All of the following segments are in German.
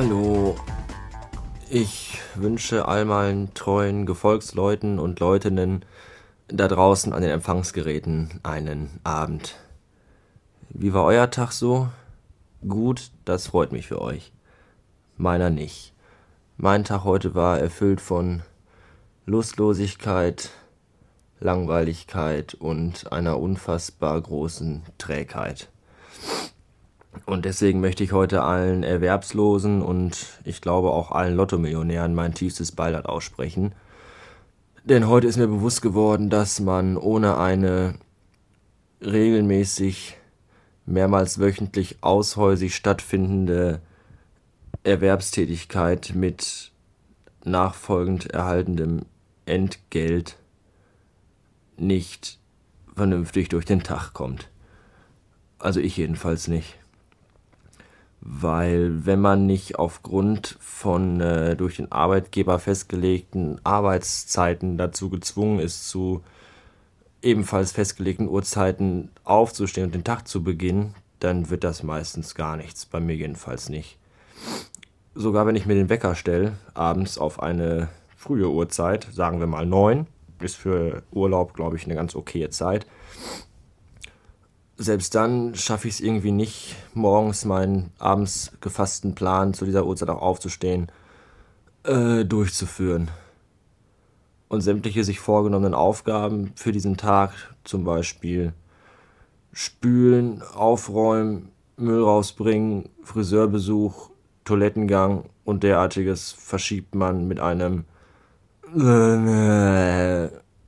Hallo. Ich wünsche all meinen treuen Gefolgsleuten und Leutinnen da draußen an den Empfangsgeräten einen Abend. Wie war euer Tag so? Gut, das freut mich für euch. Meiner nicht. Mein Tag heute war erfüllt von Lustlosigkeit, Langweiligkeit und einer unfassbar großen Trägheit. Und deswegen möchte ich heute allen Erwerbslosen und ich glaube auch allen Lottomillionären mein tiefstes Beileid aussprechen. Denn heute ist mir bewusst geworden, dass man ohne eine regelmäßig mehrmals wöchentlich aushäusig stattfindende Erwerbstätigkeit mit nachfolgend erhaltendem Entgelt nicht vernünftig durch den Tag kommt. Also ich jedenfalls nicht. Weil wenn man nicht aufgrund von äh, durch den Arbeitgeber festgelegten Arbeitszeiten dazu gezwungen ist, zu ebenfalls festgelegten Uhrzeiten aufzustehen und den Tag zu beginnen, dann wird das meistens gar nichts. Bei mir jedenfalls nicht. Sogar wenn ich mir den Wecker stelle, abends auf eine frühe Uhrzeit, sagen wir mal neun, ist für Urlaub, glaube ich, eine ganz okaye Zeit. Selbst dann schaffe ich es irgendwie nicht, morgens meinen abends gefassten Plan zu dieser Uhrzeit auch aufzustehen, äh, durchzuführen. Und sämtliche sich vorgenommenen Aufgaben für diesen Tag, zum Beispiel spülen, aufräumen, Müll rausbringen, Friseurbesuch, Toilettengang und derartiges verschiebt man mit einem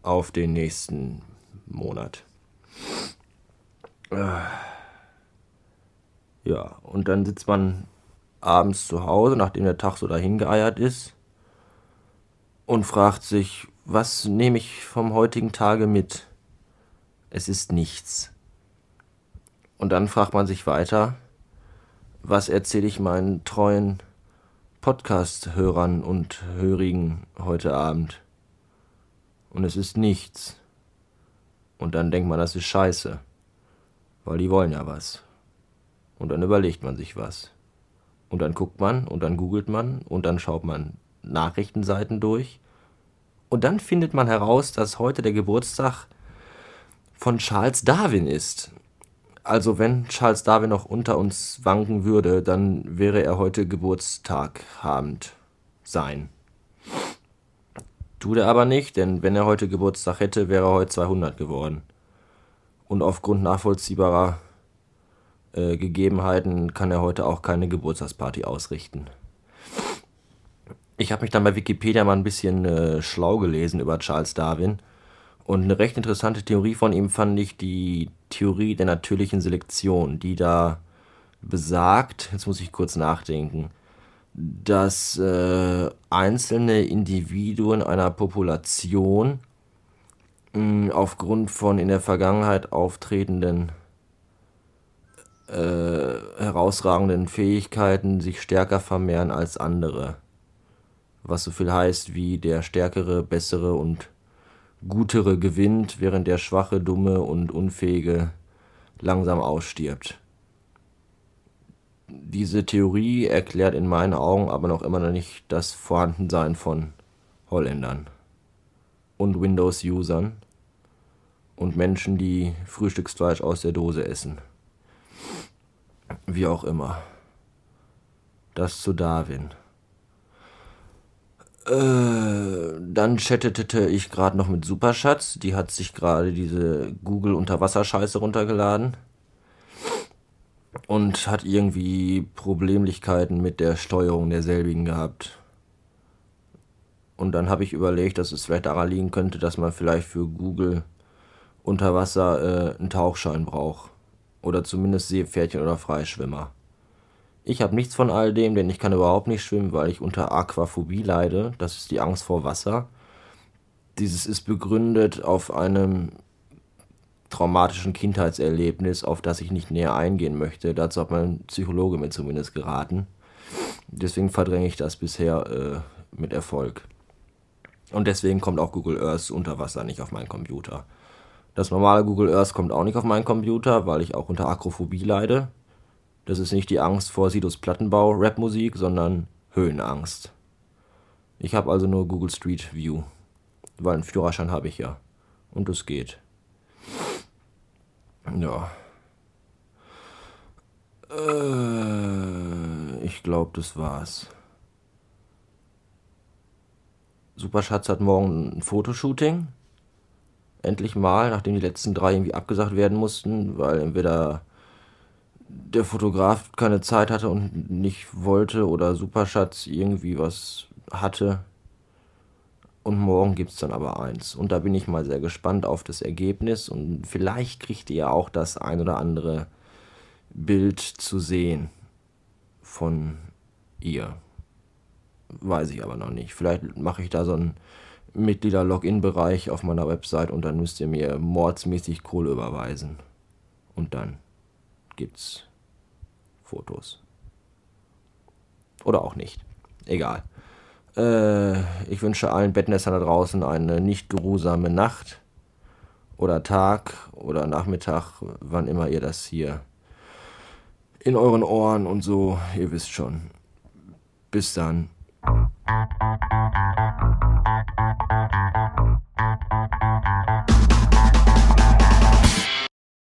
auf den nächsten Monat. Ja, und dann sitzt man abends zu Hause, nachdem der Tag so dahin geeiert ist, und fragt sich, was nehme ich vom heutigen Tage mit? Es ist nichts. Und dann fragt man sich weiter, was erzähle ich meinen treuen Podcast-Hörern und Hörigen heute Abend. Und es ist nichts. Und dann denkt man, das ist scheiße. Weil die wollen ja was. Und dann überlegt man sich was. Und dann guckt man und dann googelt man und dann schaut man Nachrichtenseiten durch. Und dann findet man heraus, dass heute der Geburtstag von Charles Darwin ist. Also wenn Charles Darwin noch unter uns wanken würde, dann wäre er heute Geburtstag habend sein. Tut er aber nicht, denn wenn er heute Geburtstag hätte, wäre er heute 200 geworden. Und aufgrund nachvollziehbarer äh, Gegebenheiten kann er heute auch keine Geburtstagsparty ausrichten. Ich habe mich dann bei Wikipedia mal ein bisschen äh, schlau gelesen über Charles Darwin und eine recht interessante Theorie von ihm fand ich die Theorie der natürlichen Selektion, die da besagt, jetzt muss ich kurz nachdenken, dass äh, einzelne Individuen einer Population aufgrund von in der Vergangenheit auftretenden äh, herausragenden Fähigkeiten sich stärker vermehren als andere. Was so viel heißt wie der stärkere, bessere und Gutere gewinnt, während der Schwache, Dumme und Unfähige langsam ausstirbt. Diese Theorie erklärt in meinen Augen aber noch immer noch nicht das Vorhandensein von Holländern und Windows-Usern und Menschen, die Frühstücksfleisch aus der Dose essen. Wie auch immer. Das zu Darwin. Äh, dann chattete ich gerade noch mit Superschatz. Die hat sich gerade diese Google Unterwasserscheiße runtergeladen. Und hat irgendwie Problemlichkeiten mit der Steuerung derselbigen gehabt. Und dann habe ich überlegt, dass es vielleicht daran liegen könnte, dass man vielleicht für Google unter Wasser äh, einen Tauchschein braucht. Oder zumindest Seepferdchen oder Freischwimmer. Ich habe nichts von all dem, denn ich kann überhaupt nicht schwimmen, weil ich unter Aquaphobie leide. Das ist die Angst vor Wasser. Dieses ist begründet auf einem traumatischen Kindheitserlebnis, auf das ich nicht näher eingehen möchte. Dazu hat mein Psychologe mir zumindest geraten. Deswegen verdränge ich das bisher äh, mit Erfolg. Und deswegen kommt auch Google Earth unter Wasser nicht auf meinen Computer. Das normale Google Earth kommt auch nicht auf meinen Computer, weil ich auch unter Akrophobie leide. Das ist nicht die Angst vor Sidos Plattenbau, Rapmusik, sondern Höhenangst. Ich habe also nur Google Street View, weil einen Führerschein habe ich ja. Und es geht. Ja. Äh, ich glaube, das war's. Superschatz hat morgen ein Fotoshooting. Endlich mal, nachdem die letzten drei irgendwie abgesagt werden mussten, weil entweder der Fotograf keine Zeit hatte und nicht wollte oder Superschatz irgendwie was hatte. Und morgen gibt es dann aber eins. Und da bin ich mal sehr gespannt auf das Ergebnis. Und vielleicht kriegt ihr auch das ein oder andere Bild zu sehen von ihr. Weiß ich aber noch nicht. Vielleicht mache ich da so einen Mitglieder-Login-Bereich auf meiner Website und dann müsst ihr mir mordsmäßig Kohle überweisen. Und dann gibt's Fotos. Oder auch nicht. Egal. Äh, ich wünsche allen Bettnässern da draußen eine nicht geruhsame Nacht oder Tag oder Nachmittag, wann immer ihr das hier in euren Ohren und so, ihr wisst schon. Bis dann.